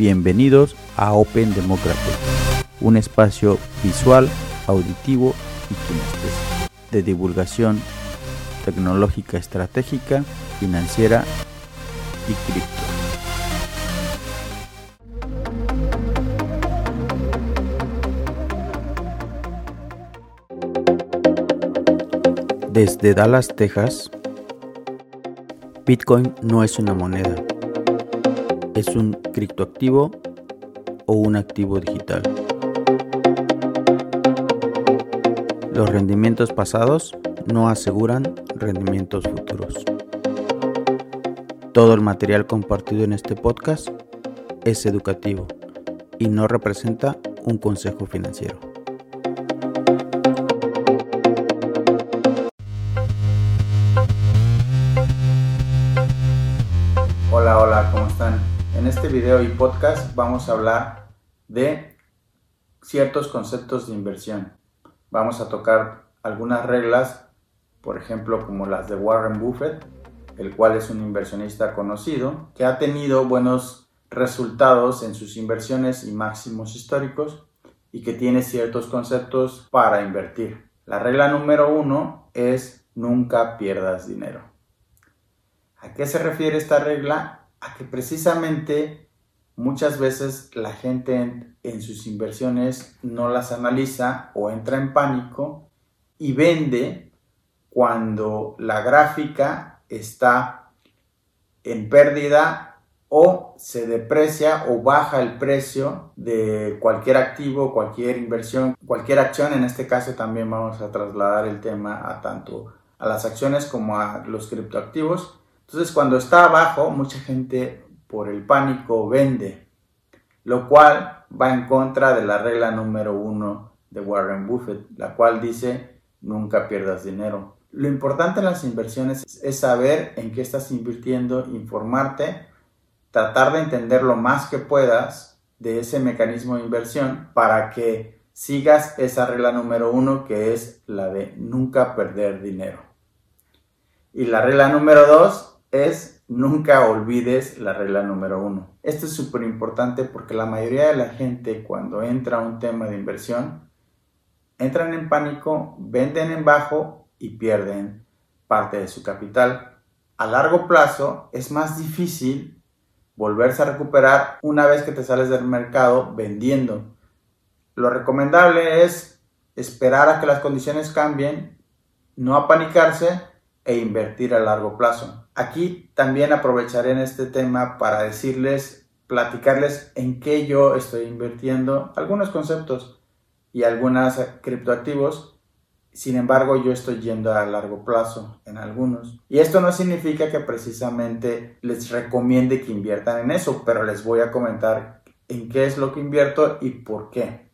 Bienvenidos a Open Democracy, un espacio visual, auditivo y de divulgación tecnológica estratégica, financiera y cripto. Desde Dallas, Texas, Bitcoin no es una moneda, es un criptoactivo o un activo digital. Los rendimientos pasados no aseguran rendimientos futuros. Todo el material compartido en este podcast es educativo y no representa un consejo financiero. Este video y podcast vamos a hablar de ciertos conceptos de inversión. Vamos a tocar algunas reglas, por ejemplo, como las de Warren Buffett, el cual es un inversionista conocido, que ha tenido buenos resultados en sus inversiones y máximos históricos y que tiene ciertos conceptos para invertir. La regla número uno es nunca pierdas dinero. ¿A qué se refiere esta regla? A que precisamente muchas veces la gente en, sus inversiones no las analiza o entra en pánico y vende cuando la gráfica está en pérdida o se deprecia o baja el precio de cualquier activo, cualquier inversión, cualquier acción. En este caso también vamos a trasladar el tema a tanto a las acciones como a los criptoactivos. Entonces, cuando está abajo, mucha gente por el pánico vende, lo cual va en contra de la regla número uno de Warren Buffett, la cual dice nunca pierdas dinero. Lo importante en las inversiones es saber en qué estás invirtiendo, informarte, tratar de entender lo más que puedas de ese mecanismo de inversión para que sigas esa regla número uno que es la de nunca perder dinero. Y la regla número dos es nunca olvides la regla número uno. Esto es súper importante porque la mayoría de la gente cuando entra a un tema de inversión, entran en pánico, venden en bajo y pierden parte de su capital. A largo plazo es más difícil volverse a recuperar una vez que te sales del mercado vendiendo. Lo recomendable es esperar a que las condiciones cambien, no apanicarse e invertir a largo plazo. Aquí también aprovecharé en este tema para decirles, platicarles en qué yo estoy invirtiendo algunos conceptos y algunos criptoactivos. Sin embargo, yo estoy yendo a largo plazo en algunos. Y esto no significa que precisamente les recomiende que inviertan en eso, pero les voy a comentar en qué es lo que invierto y por qué.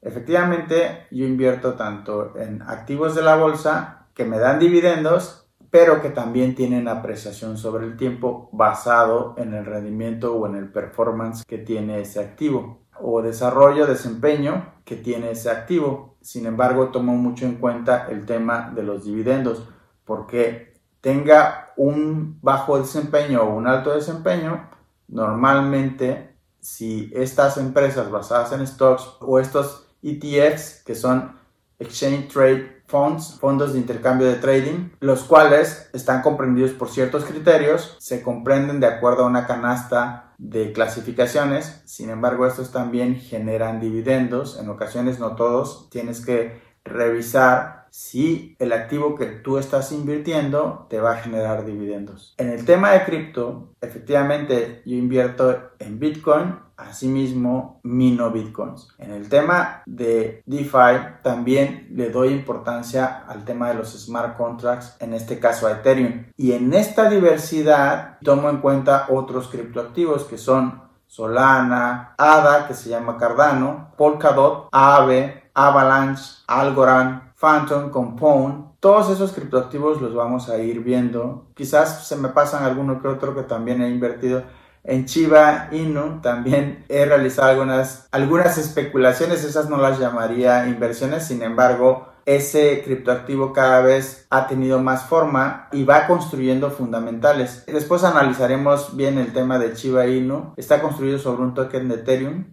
Efectivamente, yo invierto tanto en activos de la bolsa que me dan dividendos, pero que también tienen apreciación sobre el tiempo basado en el rendimiento o en el performance que tiene ese activo o desarrollo, desempeño que tiene ese activo. Sin embargo, tomo mucho en cuenta el tema de los dividendos, porque tenga un bajo desempeño o un alto desempeño, normalmente si estas empresas basadas en stocks o estos ETFs que son Exchange Trade Funds, fondos de intercambio de trading, los cuales están comprendidos por ciertos criterios, se comprenden de acuerdo a una canasta de clasificaciones, sin embargo estos también generan dividendos, en ocasiones no todos, tienes que revisar si el activo que tú estás invirtiendo te va a generar dividendos. En el tema de cripto, efectivamente yo invierto en Bitcoin Asimismo, mino bitcoins. En el tema de DeFi también le doy importancia al tema de los smart contracts, en este caso a Ethereum. Y en esta diversidad tomo en cuenta otros criptoactivos que son Solana, ADA, que se llama Cardano, Polkadot, Aave, Avalanche, Algorand, Phantom, Compound. Todos esos criptoactivos los vamos a ir viendo. Quizás se me pasan alguno que otro que también he invertido en Chiba Inu también he realizado algunas, algunas especulaciones, esas no las llamaría inversiones, sin embargo, ese criptoactivo cada vez ha tenido más forma y va construyendo fundamentales. Después analizaremos bien el tema de Chiba Inu. Está construido sobre un token de Ethereum.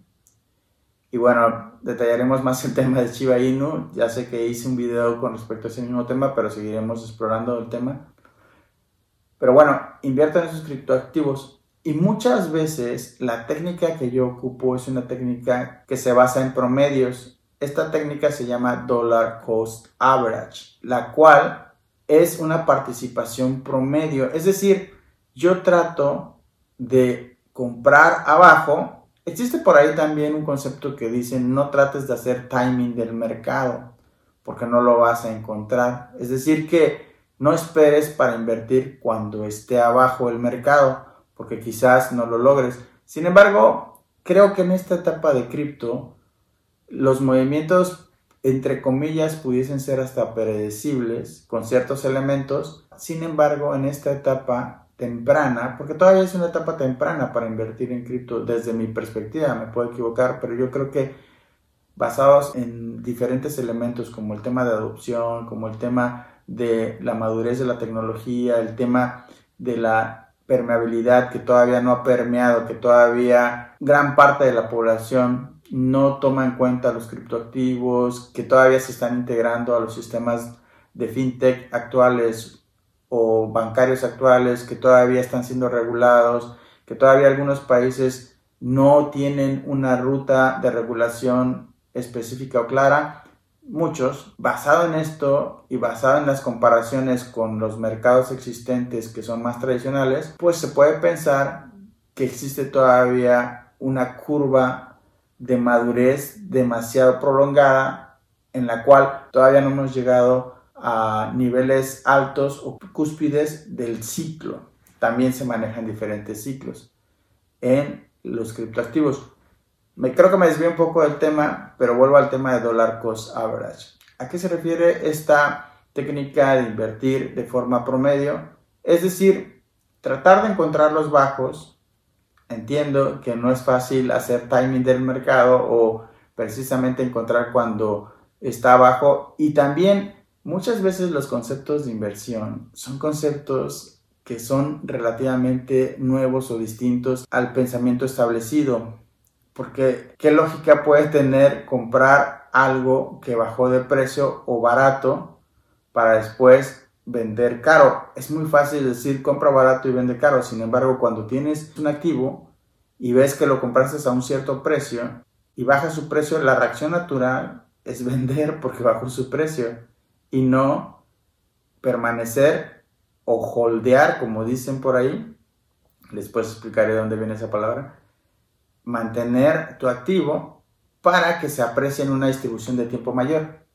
Y bueno, detallaremos más el tema de Chiba Inu. Ya sé que hice un video con respecto a ese mismo tema, pero seguiremos explorando el tema. Pero bueno, inviertan en esos criptoactivos. Y muchas veces la técnica que yo ocupo es una técnica que se basa en promedios. Esta técnica se llama Dollar Cost Average, la cual es una participación promedio. Es decir, yo trato de comprar abajo. Existe por ahí también un concepto que dice no trates de hacer timing del mercado porque no lo vas a encontrar. Es decir, que no esperes para invertir cuando esté abajo el mercado, porque quizás no lo logres. Sin embargo, creo que en esta etapa de cripto, los movimientos, entre comillas, pudiesen ser hasta predecibles con ciertos elementos. Sin embargo, en esta etapa temprana, porque todavía es una etapa temprana para invertir en cripto desde mi perspectiva, me puedo equivocar, pero yo creo que basados en diferentes elementos como el tema de adopción, como el tema de la madurez de la tecnología, el tema de la permeabilidad que todavía no ha permeado, que todavía gran parte de la población no toma en cuenta los criptoactivos, que todavía se están integrando a los sistemas de fintech actuales o bancarios actuales, que todavía están siendo regulados, que todavía algunos países no tienen una ruta de regulación específica o clara. Muchos, basado en esto y basado en las comparaciones con los mercados existentes que son más tradicionales, pues se puede pensar que existe todavía una curva de madurez demasiado prolongada en la cual todavía no hemos llegado a niveles altos o cúspides del ciclo. También se manejan diferentes ciclos en los criptoactivos. Me, creo que me desvío un poco del tema, pero vuelvo al tema de dollar cost average. ¿A qué se refiere esta técnica de invertir de forma promedio? Es decir, tratar de encontrar los bajos. Entiendo que no es fácil hacer timing del mercado o precisamente encontrar cuando está bajo y también muchas veces los conceptos de inversión son conceptos que son relativamente nuevos o distintos al pensamiento establecido. Porque qué lógica puede tener comprar algo que bajó de precio o barato para después vender caro. Es muy fácil decir compra barato y vende caro. Sin embargo, cuando tienes un activo y ves que lo compraste a un cierto precio y baja su precio, la reacción natural es vender porque bajó su precio y no permanecer o holdear, como dicen por ahí. Después explicaré dónde viene esa palabra mantener tu activo para que se aprecie en una distribución de tiempo mayor.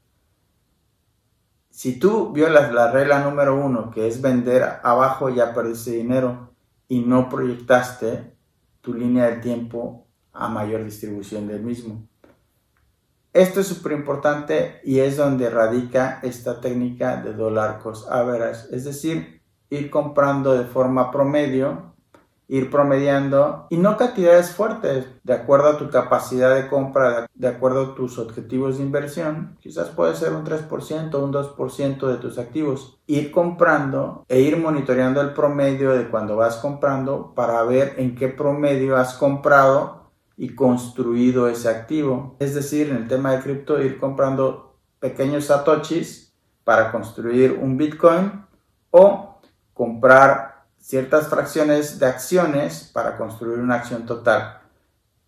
Si tú violas la regla número uno, que es vender abajo, ya perdiste dinero y no proyectaste tu línea de tiempo a mayor distribución del mismo. Esto es súper importante y es donde radica esta técnica de dollar cost average, es decir, ir comprando de forma promedio ir promediando y no cantidades fuertes, de acuerdo a tu capacidad de compra, de acuerdo a tus objetivos de inversión, quizás puede ser un 3%, un 2% de tus activos. Ir comprando e ir monitoreando el promedio de cuando vas comprando para ver en qué promedio has comprado y construido ese activo. Es decir, en el tema de cripto, ir comprando pequeños satoshis para construir un Bitcoin o comprar ciertas fracciones de acciones para construir una acción total.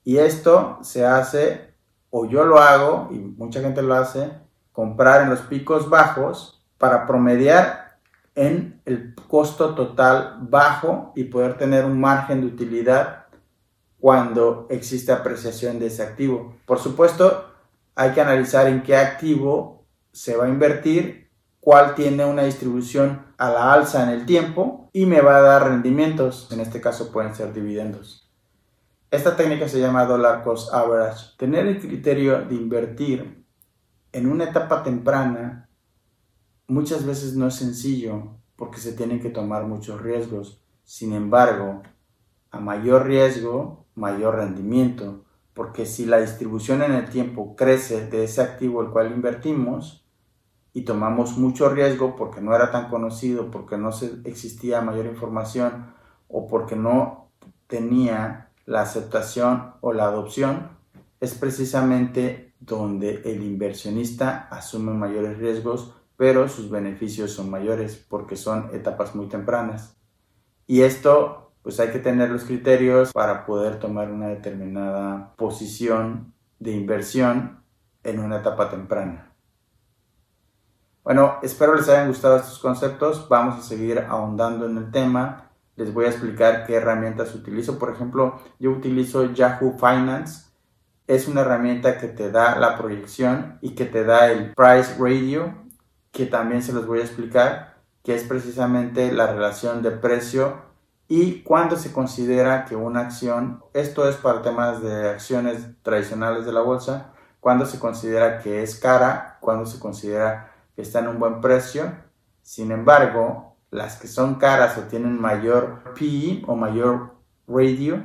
Y esto se hace, o yo lo hago, y mucha gente lo hace, comprar en los picos bajos para promediar en el costo total bajo y poder tener un margen de utilidad cuando existe apreciación de ese activo. Por supuesto, hay que analizar en qué activo se va a invertir cuál tiene una distribución a la alza en el tiempo y me va a dar rendimientos, en este caso pueden ser dividendos. Esta técnica se llama dollar cost average. Tener el criterio de invertir en una etapa temprana muchas veces no es sencillo porque se tienen que tomar muchos riesgos. Sin embargo, a mayor riesgo, mayor rendimiento, porque si la distribución en el tiempo crece de ese activo el cual invertimos, y tomamos mucho riesgo porque no era tan conocido, porque no existía mayor información o porque no tenía la aceptación o la adopción, es precisamente donde el inversionista asume mayores riesgos, pero sus beneficios son mayores porque son etapas muy tempranas. Y esto, pues hay que tener los criterios para poder tomar una determinada posición de inversión en una etapa temprana. Bueno, espero les hayan gustado estos conceptos. Vamos a seguir ahondando en el tema. Les voy a explicar qué herramientas utilizo. Por ejemplo, yo utilizo Yahoo Finance. Es una herramienta que te da la proyección y que te da el price radio, que también se los voy a explicar, que es precisamente la relación de precio y cuándo se considera que una acción, esto es para temas de acciones tradicionales de la bolsa, cuándo se considera que es cara, cuándo se considera que está en un buen precio. Sin embargo, las que son caras o tienen mayor PE o mayor radio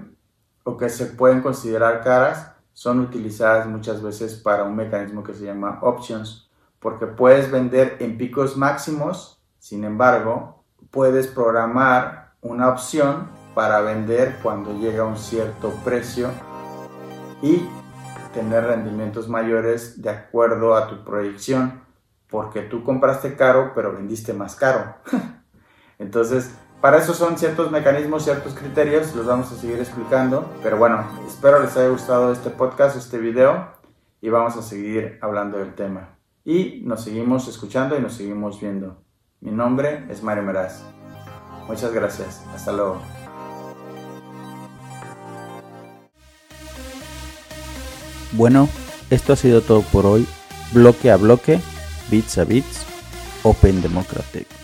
o que se pueden considerar caras son utilizadas muchas veces para un mecanismo que se llama options porque puedes vender en picos máximos, sin embargo, puedes programar una opción para vender cuando llega a un cierto precio y tener rendimientos mayores de acuerdo a tu proyección porque tú compraste caro, pero vendiste más caro. Entonces, para eso son ciertos mecanismos, ciertos criterios, los vamos a seguir explicando. Pero bueno, espero les haya gustado este podcast, este video, y vamos a seguir hablando del tema. Y nos seguimos escuchando y nos seguimos viendo. Mi nombre es Mario Meraz. Muchas gracias. Hasta luego. Bueno, esto ha sido todo por hoy. Bloque a bloque bits a bits, Open Democratic.